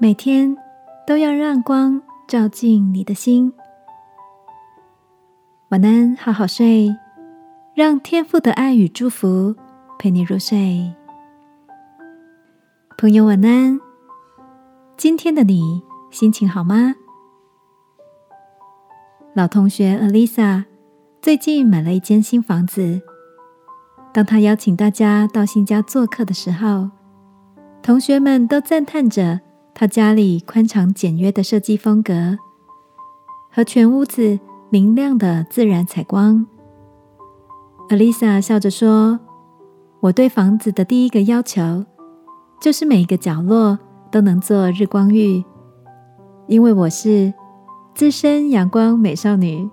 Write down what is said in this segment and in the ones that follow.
每天都要让光照进你的心。晚安，好好睡，让天父的爱与祝福陪你入睡。朋友，晚安。今天的你心情好吗？老同学 Alisa 最近买了一间新房子。当她邀请大家到新家做客的时候，同学们都赞叹着。他家里宽敞简约的设计风格，和全屋子明亮的自然采光。Alisa 笑着说：“我对房子的第一个要求，就是每一个角落都能做日光浴，因为我是资深阳光美少女。”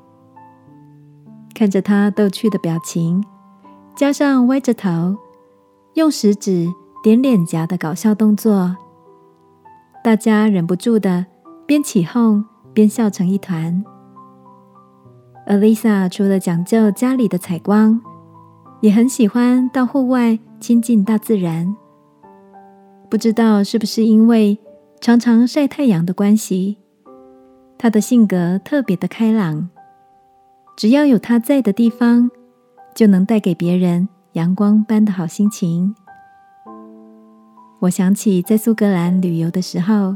看着她逗趣的表情，加上歪着头，用食指点脸颊的搞笑动作。大家忍不住的边起哄边笑成一团。而 Lisa 除了讲究家里的采光，也很喜欢到户外亲近大自然。不知道是不是因为常常晒太阳的关系，她的性格特别的开朗。只要有她在的地方，就能带给别人阳光般的好心情。我想起在苏格兰旅游的时候，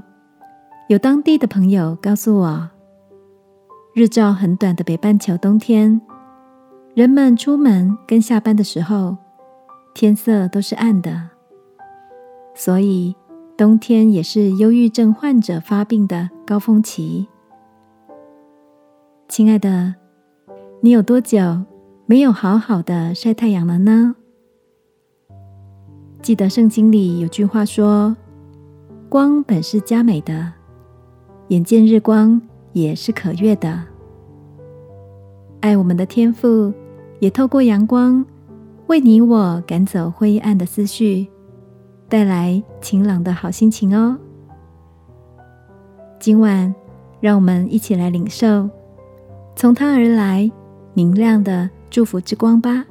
有当地的朋友告诉我，日照很短的北半球冬天，人们出门跟下班的时候，天色都是暗的，所以冬天也是忧郁症患者发病的高峰期。亲爱的，你有多久没有好好的晒太阳了呢？记得圣经里有句话说：“光本是佳美的，眼见日光也是可悦的。”爱我们的天父也透过阳光，为你我赶走灰暗的思绪，带来晴朗的好心情哦。今晚，让我们一起来领受从他而来明亮的祝福之光吧。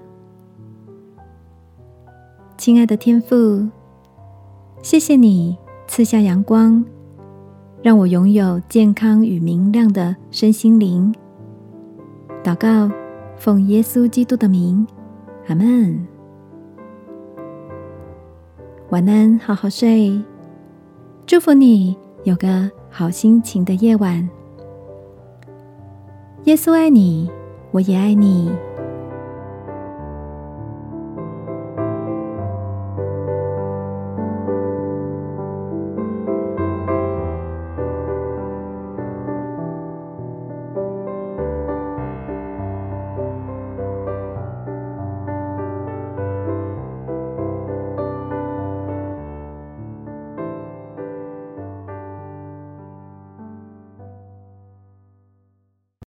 亲爱的天父，谢谢你赐下阳光，让我拥有健康与明亮的身心灵。祷告，奉耶稣基督的名，阿门。晚安，好好睡。祝福你有个好心情的夜晚。耶稣爱你，我也爱你。